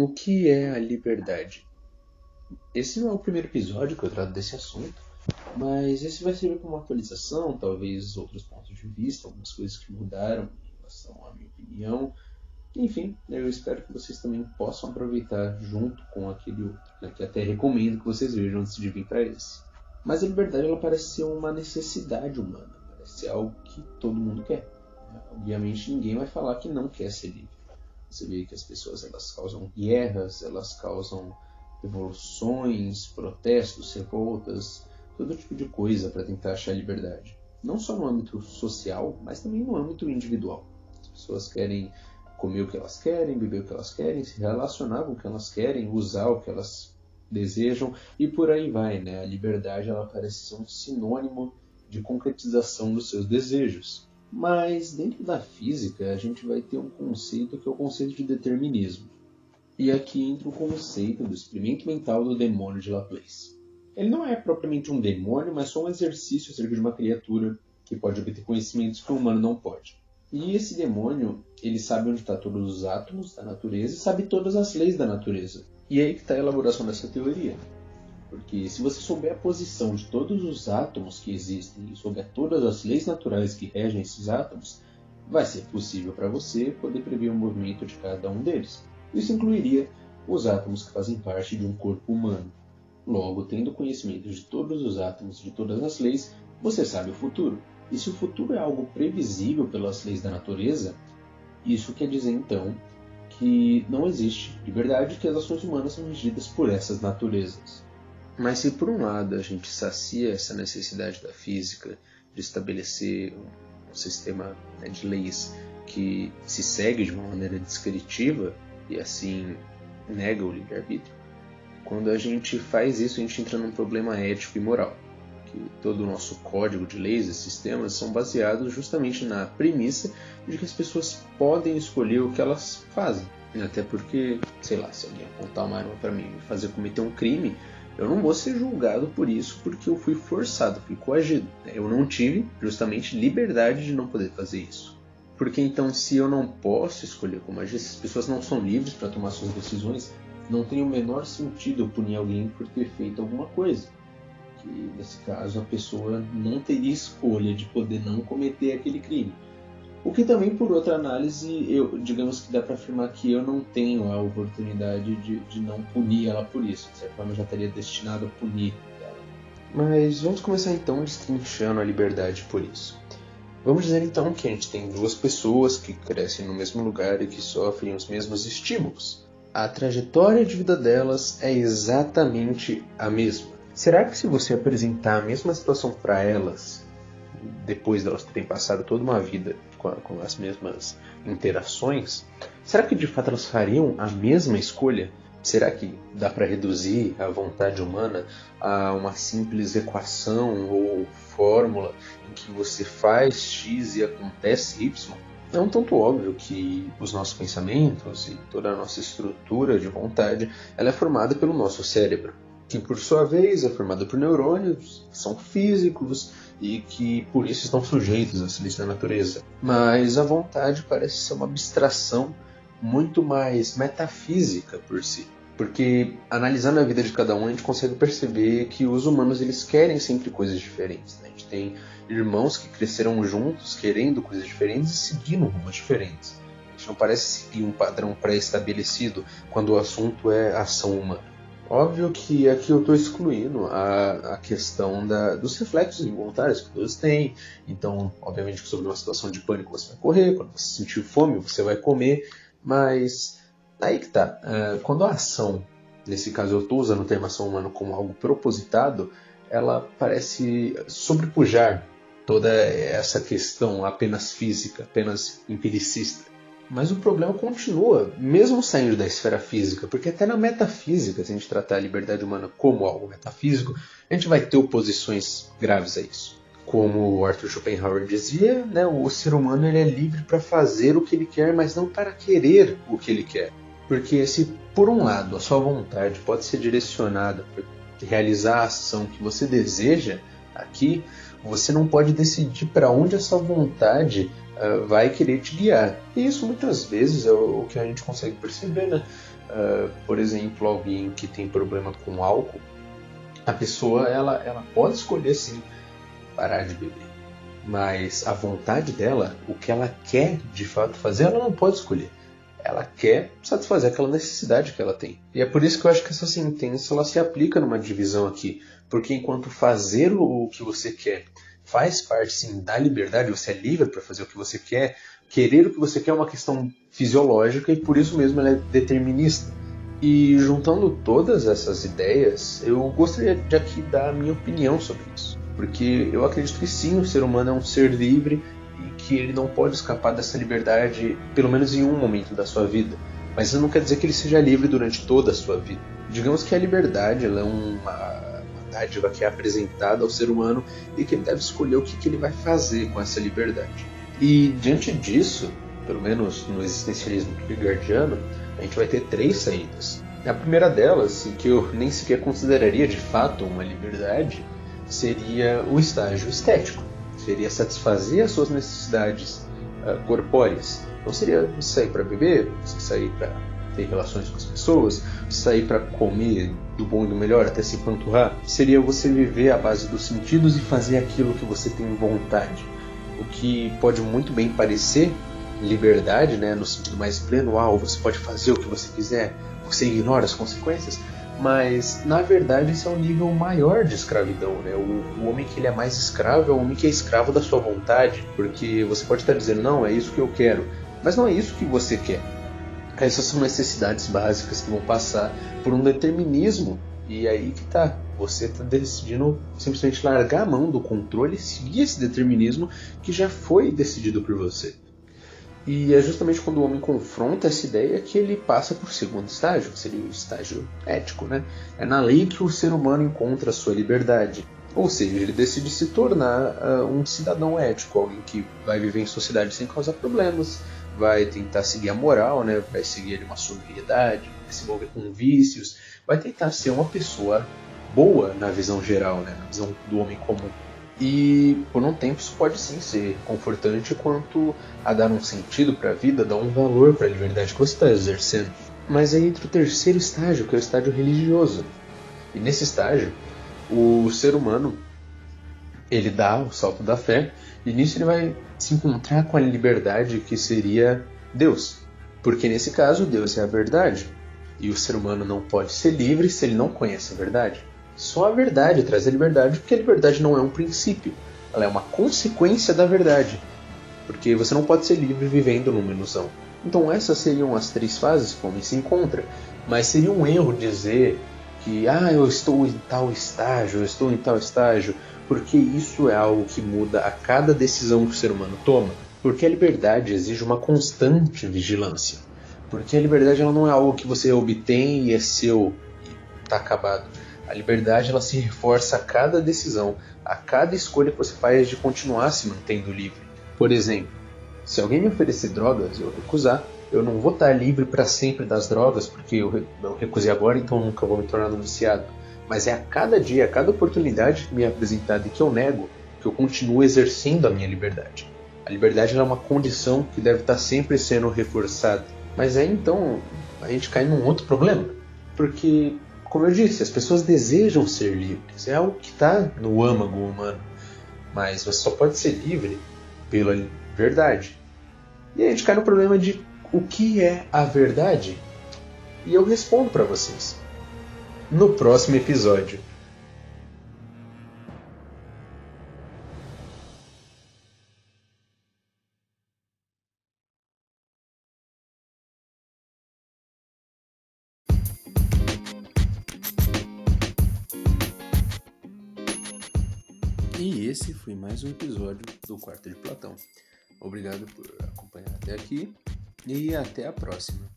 o que é a liberdade? Esse não é o primeiro episódio que eu trato desse assunto, mas esse vai servir como uma atualização, talvez outros pontos de vista, algumas coisas que mudaram em relação à minha opinião. Enfim, eu espero que vocês também possam aproveitar junto com aquele outro, né, que até recomendo que vocês vejam antes de vir para esse. Mas a liberdade ela parece ser uma necessidade humana, parece ser algo que todo mundo quer. Obviamente ninguém vai falar que não quer ser livre. Você vê que as pessoas elas causam guerras, elas causam revoluções, protestos, revoltas, todo tipo de coisa para tentar achar liberdade. Não só no âmbito social, mas também no âmbito individual. As pessoas querem comer o que elas querem, beber o que elas querem, se relacionar com o que elas querem, usar o que elas desejam e por aí vai, né? A liberdade ela parece ser um sinônimo de concretização dos seus desejos. Mas dentro da física a gente vai ter um conceito que é o conceito de determinismo. E aqui entra o conceito do experimento mental do demônio de Laplace. Ele não é propriamente um demônio, mas só um exercício acerca de uma criatura que pode obter conhecimentos que o humano não pode. E esse demônio, ele sabe onde estão todos os átomos da natureza e sabe todas as leis da natureza. E é aí que está a elaboração dessa teoria. Porque se você souber a posição de todos os átomos que existem e souber todas as leis naturais que regem esses átomos, vai ser possível para você poder prever o movimento de cada um deles. Isso incluiria os átomos que fazem parte de um corpo humano. Logo, tendo conhecimento de todos os átomos de todas as leis, você sabe o futuro. E se o futuro é algo previsível pelas leis da natureza, isso quer dizer então que não existe liberdade que as ações humanas são regidas por essas naturezas. Mas se por um lado a gente sacia essa necessidade da física de estabelecer um sistema né, de leis que se segue de uma maneira descritiva e assim nega o livre-arbítrio, quando a gente faz isso, a gente entra num problema ético e moral. Que todo o nosso código de leis e sistemas são baseados justamente na premissa de que as pessoas podem escolher o que elas fazem. Até porque, sei lá, se alguém apontar uma arma para mim e fazer cometer um crime, eu não vou ser julgado por isso porque eu fui forçado, fui coagido. Eu não tive justamente liberdade de não poder fazer isso. Porque então, se eu não posso escolher como agir, se as pessoas não são livres para tomar suas decisões, não tem o menor sentido eu punir alguém por ter feito alguma coisa. Que nesse caso a pessoa não teria escolha de poder não cometer aquele crime. O que também, por outra análise, eu, digamos que dá para afirmar que eu não tenho a oportunidade de, de não punir ela por isso. De certa forma, eu já estaria destinado a punir ela. Mas vamos começar então destrinchando a liberdade por isso. Vamos dizer então que a gente tem duas pessoas que crescem no mesmo lugar e que sofrem os mesmos estímulos a trajetória de vida delas é exatamente a mesma. Será que se você apresentar a mesma situação para elas, depois delas terem passado toda uma vida com, a, com as mesmas interações, será que de fato elas fariam a mesma escolha? Será que dá para reduzir a vontade humana a uma simples equação ou fórmula em que você faz x e acontece y? é um tanto óbvio que os nossos pensamentos e toda a nossa estrutura de vontade ela é formada pelo nosso cérebro, que por sua vez é formada por neurônios que são físicos e que por isso estão sujeitos às leis da natureza. Mas a vontade parece ser uma abstração muito mais metafísica por si. Porque analisando a vida de cada um, a gente consegue perceber que os humanos eles querem sempre coisas diferentes. Né? A gente tem irmãos que cresceram juntos, querendo coisas diferentes e seguindo rumos diferentes. A gente não parece seguir um padrão pré-estabelecido quando o assunto é ação humana. Óbvio que aqui eu estou excluindo a, a questão da, dos reflexos involuntários que todos têm. Então, obviamente, sobre uma situação de pânico você vai correr, quando você sentir fome você vai comer, mas aí que tá. Uh, quando a ação, nesse caso eu estou usando o termo ação humana como algo propositado, ela parece sobrepujar toda essa questão apenas física, apenas empiricista. Mas o problema continua, mesmo saindo da esfera física, porque até na metafísica, se a gente tratar a liberdade humana como algo metafísico, a gente vai ter oposições graves a isso. Como Arthur Schopenhauer dizia, né, o ser humano ele é livre para fazer o que ele quer, mas não para querer o que ele quer. Porque se por um lado a sua vontade pode ser direcionada para realizar a ação que você deseja aqui, você não pode decidir para onde essa vontade uh, vai querer te guiar. E isso muitas vezes é o, o, que a gente consegue perceber, né? Uh, por exemplo, alguém que tem problema com álcool, a pessoa ela, ela pode escolher sim parar de beber, mas a vontade dela, o que ela quer de fato fazer, ela não pode escolher. Ela quer satisfazer aquela necessidade que ela tem. E é por isso que eu acho que essa sentença ela se aplica numa divisão aqui, porque enquanto fazer o que você quer faz parte sim da liberdade, você é livre para fazer o que você quer, querer o que você quer é uma questão fisiológica e por isso mesmo ela é determinista. E juntando todas essas ideias, eu gostaria de aqui dar a minha opinião sobre isso. Porque eu acredito que sim, o ser humano é um ser livre que ele não pode escapar dessa liberdade, pelo menos em um momento da sua vida. Mas isso não quer dizer que ele seja livre durante toda a sua vida. Digamos que a liberdade é uma, uma dádiva que é apresentada ao ser humano e que ele deve escolher o que, que ele vai fazer com essa liberdade. E diante disso, pelo menos no existencialismo kierkegaardiano, a gente vai ter três saídas. A primeira delas, que eu nem sequer consideraria de fato uma liberdade, seria o estágio estético. Seria satisfazer as suas necessidades uh, corpóreas. Não seria sair para beber, sair para ter relações com as pessoas, sair para comer do bom e do melhor até se panturrar. Seria você viver à base dos sentidos e fazer aquilo que você tem vontade. O que pode muito bem parecer liberdade, né, no sentido mais pleno, uau, você pode fazer o que você quiser, você ignora as consequências, mas na verdade esse é um nível maior de escravidão, né? O, o, homem que ele é mais escravo é o homem que é escravo da sua vontade, porque você pode estar dizendo não, é isso que eu quero, mas não é isso que você quer. Essas são necessidades básicas que vão passar por um determinismo e aí que tá. Você está decidindo simplesmente largar a mão do controle e seguir esse determinismo que já foi decidido por você. E é justamente quando o homem confronta essa ideia que ele passa por segundo estágio, que seria o estágio ético. Né? É na lei que o ser humano encontra a sua liberdade. Ou seja, ele decide se tornar uh, um cidadão ético, alguém que vai viver em sociedade sem causar problemas, vai tentar seguir a moral, né? vai seguir uma sobriedade, vai se envolver com vícios, vai tentar ser uma pessoa boa na visão geral, né? na visão do homem comum. E por um tempo isso pode sim ser confortante quanto a dar um sentido para a vida, dar um valor para a liberdade que você está exercendo. Mas aí entra o terceiro estágio, que é o estágio religioso. E nesse estágio, o ser humano ele dá o salto da fé e nisso ele vai se encontrar com a liberdade que seria Deus. Porque nesse caso, Deus é a verdade. E o ser humano não pode ser livre se ele não conhece a verdade. Só a verdade traz a liberdade, porque a liberdade não é um princípio, ela é uma consequência da verdade. Porque você não pode ser livre vivendo numa ilusão. Então essas seriam as três fases que o homem se encontra. Mas seria um erro dizer que ah, eu estou em tal estágio, eu estou em tal estágio, porque isso é algo que muda a cada decisão que o ser humano toma. Porque a liberdade exige uma constante vigilância. Porque a liberdade ela não é algo que você obtém e é seu e está acabado. A liberdade ela se reforça a cada decisão, a cada escolha que você faz de continuar se mantendo livre. Por exemplo, se alguém me oferecer drogas e eu recusar, eu não vou estar livre para sempre das drogas porque eu, recusei agora, então nunca vou me tornar um viciado. Mas é a cada dia, a cada oportunidade me é apresentada e que eu nego, que eu continuo exercendo a minha liberdade. A liberdade é uma condição que deve estar sempre sendo reforçada. Mas aí então a gente cai num outro problema. Porque como eu disse, as pessoas desejam ser livres. É algo que está no âmago humano. Mas você só pode ser livre pela verdade. E aí a gente cai no problema de o que é a verdade? E eu respondo para vocês no próximo episódio. E esse foi mais um episódio do Quarto de Platão. Obrigado por acompanhar até aqui e até a próxima.